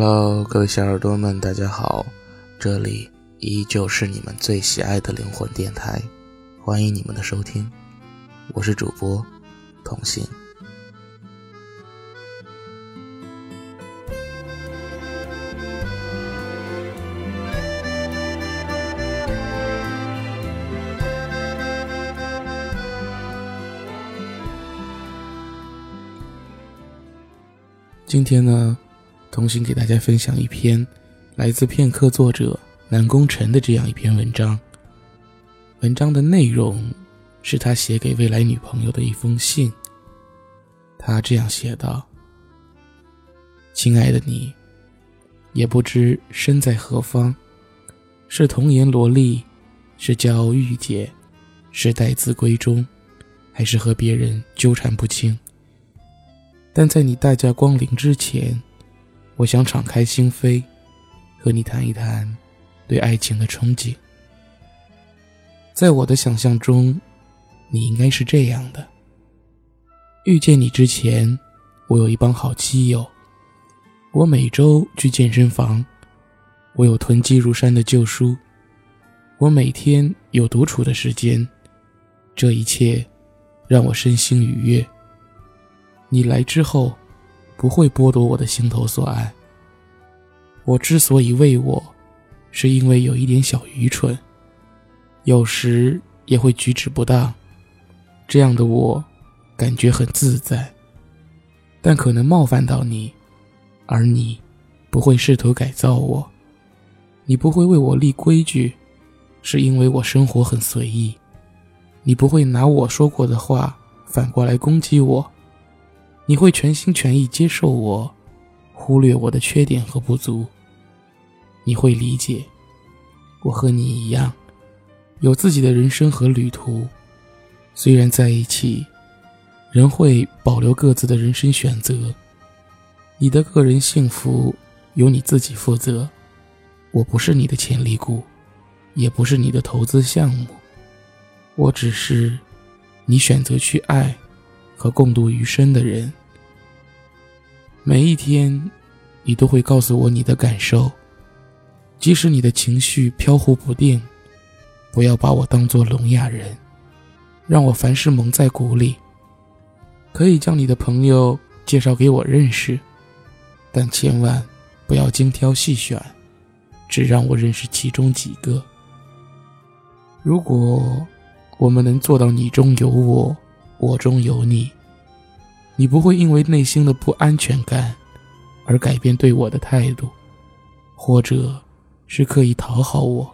Hello，各位小耳朵们，大家好，这里依旧是你们最喜爱的灵魂电台，欢迎你们的收听，我是主播童心。今天呢，童心给大家分享一篇来自片刻作者南宫晨的这样一篇文章。文章的内容是他写给未来女朋友的一封信。他这样写道：“亲爱的你，也不知身在何方，是童颜萝莉，是骄傲御姐，是待字闺中，还是和别人纠缠不清？”但在你大驾光临之前，我想敞开心扉，和你谈一谈对爱情的憧憬。在我的想象中，你应该是这样的：遇见你之前，我有一帮好基友，我每周去健身房，我有囤积如山的旧书，我每天有独处的时间，这一切让我身心愉悦。你来之后，不会剥夺我的心头所爱。我之所以为我，是因为有一点小愚蠢，有时也会举止不当。这样的我，感觉很自在。但可能冒犯到你，而你，不会试图改造我。你不会为我立规矩，是因为我生活很随意。你不会拿我说过的话反过来攻击我。你会全心全意接受我，忽略我的缺点和不足。你会理解，我和你一样，有自己的人生和旅途。虽然在一起，仍会保留各自的人生选择。你的个人幸福由你自己负责。我不是你的潜力股，也不是你的投资项目。我只是你选择去爱和共度余生的人。每一天，你都会告诉我你的感受，即使你的情绪飘忽不定，不要把我当做聋哑人，让我凡事蒙在鼓里。可以将你的朋友介绍给我认识，但千万不要精挑细选，只让我认识其中几个。如果我们能做到你中有我，我中有你。你不会因为内心的不安全感而改变对我的态度，或者是刻意讨好我。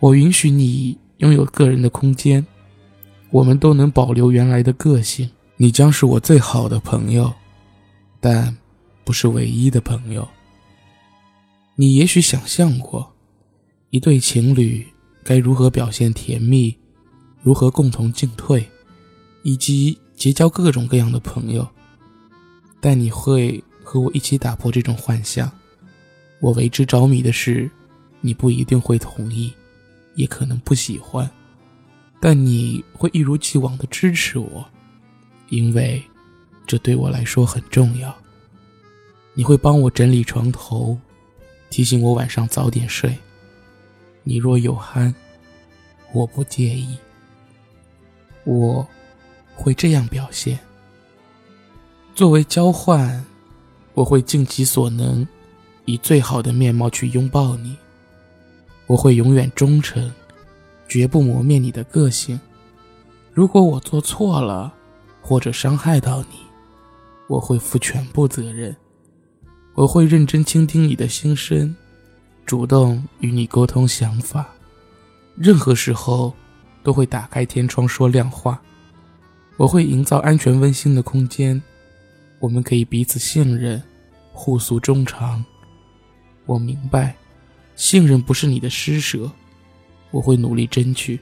我允许你拥有个人的空间，我们都能保留原来的个性。你将是我最好的朋友，但不是唯一的朋友。你也许想象过，一对情侣该如何表现甜蜜，如何共同进退，以及。结交各种各样的朋友，但你会和我一起打破这种幻想。我为之着迷的事，你不一定会同意，也可能不喜欢，但你会一如既往的支持我，因为这对我来说很重要。你会帮我整理床头，提醒我晚上早点睡。你若有憨，我不介意。我。会这样表现。作为交换，我会尽其所能，以最好的面貌去拥抱你。我会永远忠诚，绝不磨灭你的个性。如果我做错了，或者伤害到你，我会负全部责任。我会认真倾听你的心声，主动与你沟通想法。任何时候，都会打开天窗说亮话。我会营造安全温馨的空间，我们可以彼此信任，互诉衷肠。我明白，信任不是你的施舍，我会努力争取。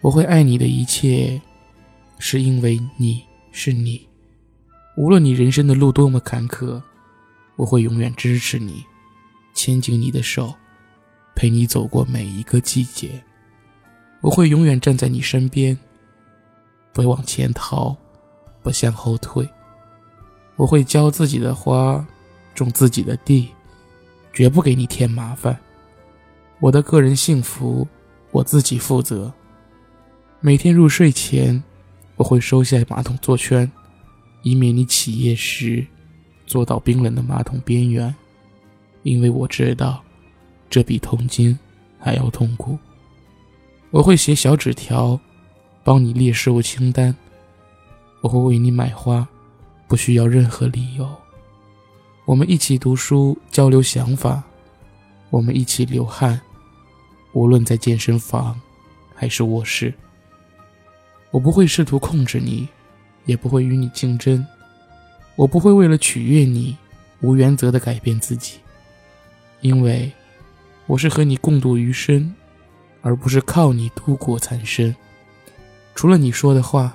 我会爱你的一切，是因为你是你。无论你人生的路多么坎坷，我会永远支持你，牵紧你的手，陪你走过每一个季节。我会永远站在你身边。不往前逃，不向后退。我会浇自己的花，种自己的地，绝不给你添麻烦。我的个人幸福，我自己负责。每天入睡前，我会收下马桶坐圈，以免你起夜时坐到冰冷的马桶边缘，因为我知道，这比痛经还要痛苦。我会写小纸条，帮你列事物清单。我会为你买花，不需要任何理由。我们一起读书，交流想法。我们一起流汗，无论在健身房还是卧室。我不会试图控制你，也不会与你竞争。我不会为了取悦你，无原则的改变自己，因为我是和你共度余生。而不是靠你度过残生。除了你说的话，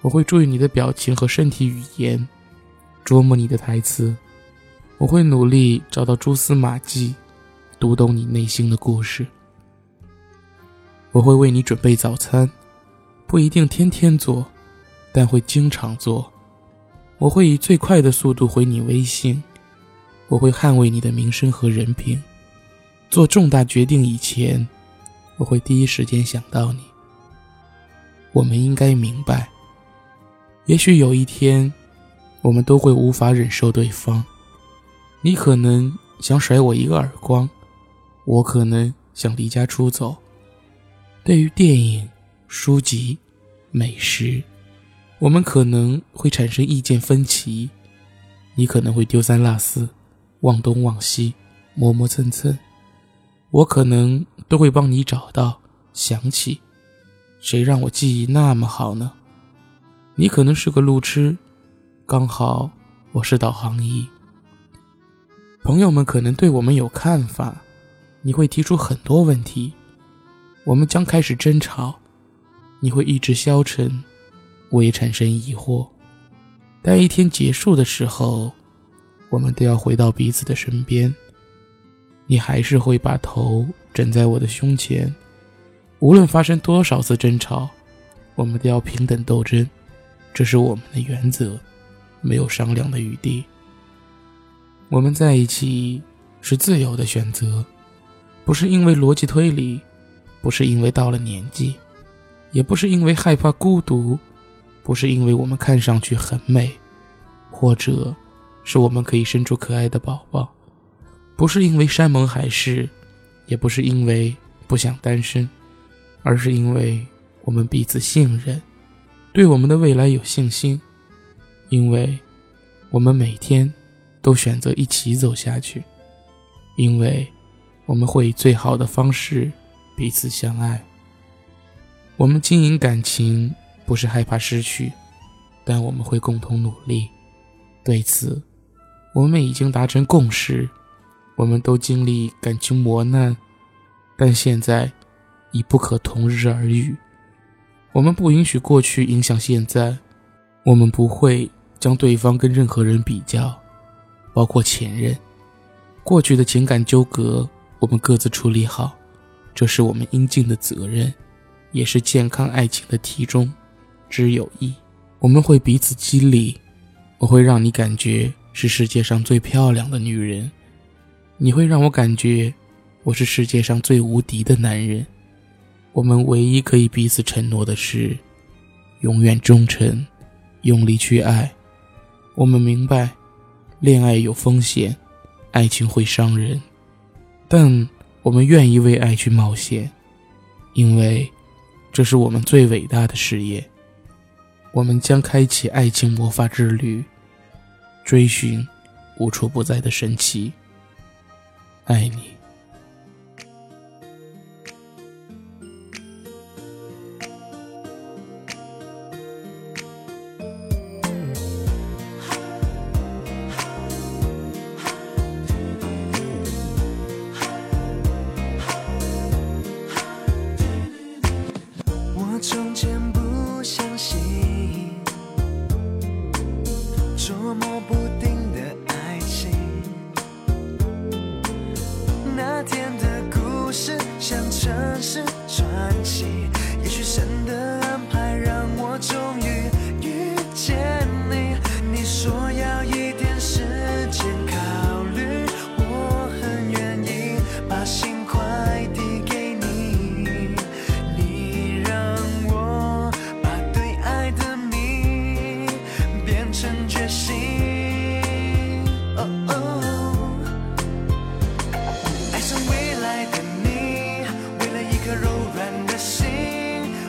我会注意你的表情和身体语言，琢磨你的台词。我会努力找到蛛丝马迹，读懂你内心的故事。我会为你准备早餐，不一定天天做，但会经常做。我会以最快的速度回你微信。我会捍卫你的名声和人品。做重大决定以前。我会第一时间想到你。我们应该明白，也许有一天，我们都会无法忍受对方。你可能想甩我一个耳光，我可能想离家出走。对于电影、书籍、美食，我们可能会产生意见分歧。你可能会丢三落四，忘东忘西，磨磨蹭蹭。我可能都会帮你找到、想起，谁让我记忆那么好呢？你可能是个路痴，刚好我是导航仪。朋友们可能对我们有看法，你会提出很多问题，我们将开始争吵，你会意志消沉，我也产生疑惑。待一天结束的时候，我们都要回到彼此的身边。你还是会把头枕在我的胸前，无论发生多少次争吵，我们都要平等斗争，这是我们的原则，没有商量的余地。我们在一起是自由的选择，不是因为逻辑推理，不是因为到了年纪，也不是因为害怕孤独，不是因为我们看上去很美，或者是我们可以生出可爱的宝宝。不是因为山盟海誓，也不是因为不想单身，而是因为我们彼此信任，对我们的未来有信心，因为我们每天都选择一起走下去，因为我们会以最好的方式彼此相爱。我们经营感情不是害怕失去，但我们会共同努力。对此，我们已经达成共识。我们都经历感情磨难，但现在已不可同日而语。我们不允许过去影响现在，我们不会将对方跟任何人比较，包括前任。过去的情感纠葛，我们各自处理好，这是我们应尽的责任，也是健康爱情的题中之有益。我们会彼此激励，我会让你感觉是世界上最漂亮的女人。你会让我感觉，我是世界上最无敌的男人。我们唯一可以彼此承诺的是，永远忠诚，用力去爱。我们明白，恋爱有风险，爱情会伤人，但我们愿意为爱去冒险，因为这是我们最伟大的事业。我们将开启爱情魔法之旅，追寻无处不在的神奇。爱你。见你你说要一点时间考虑我很愿意把心快递给你。你让我把对爱的谜变成决心。哦哦。爱上未来的你为了一颗柔软的心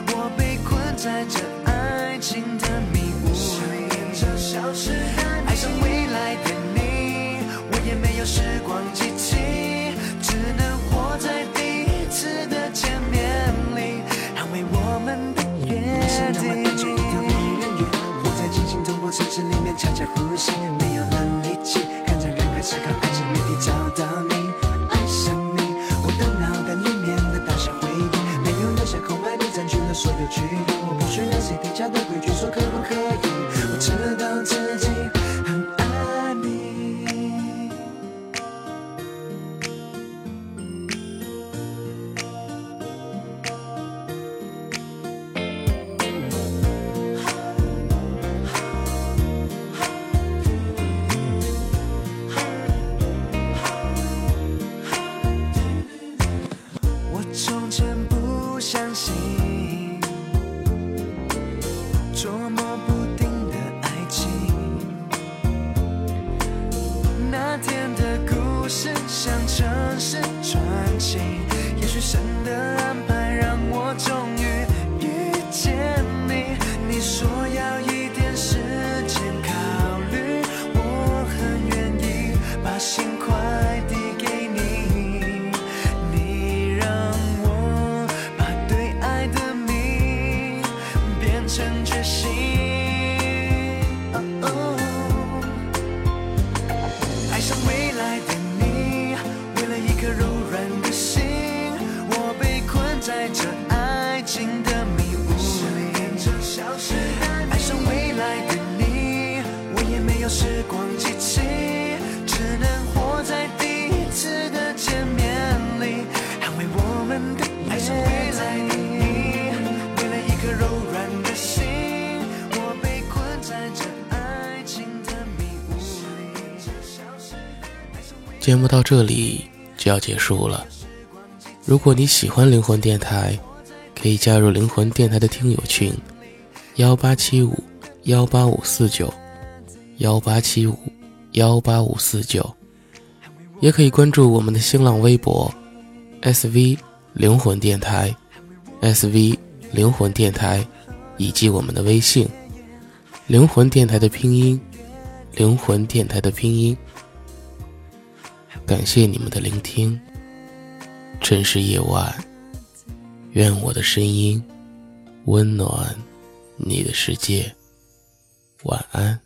我被困在这爱情的时光机器只能活在第一次的见面里捍卫我们的约定我在进行通过城市里面悄悄呼吸没有了力气看着人海思考爱情谜题找到你。柔软的心，我被困在这爱情的迷雾里。爱上未来的你，我也没有时光机器，只能活在第一次的见面里，捍卫我们的爱上未来的你，为了一颗柔软的心，我被困在这爱情的迷雾里。节目到这里就要结束了。如果你喜欢灵魂电台，可以加入灵魂电台的听友群：幺八七五幺八五四九幺八七五幺八五四九，也可以关注我们的新浪微博 SV 灵魂电台 SV 灵魂电台，以及我们的微信灵魂电台的拼音灵魂电台的拼音。感谢你们的聆听。城市夜晚，愿我的声音温暖你的世界。晚安。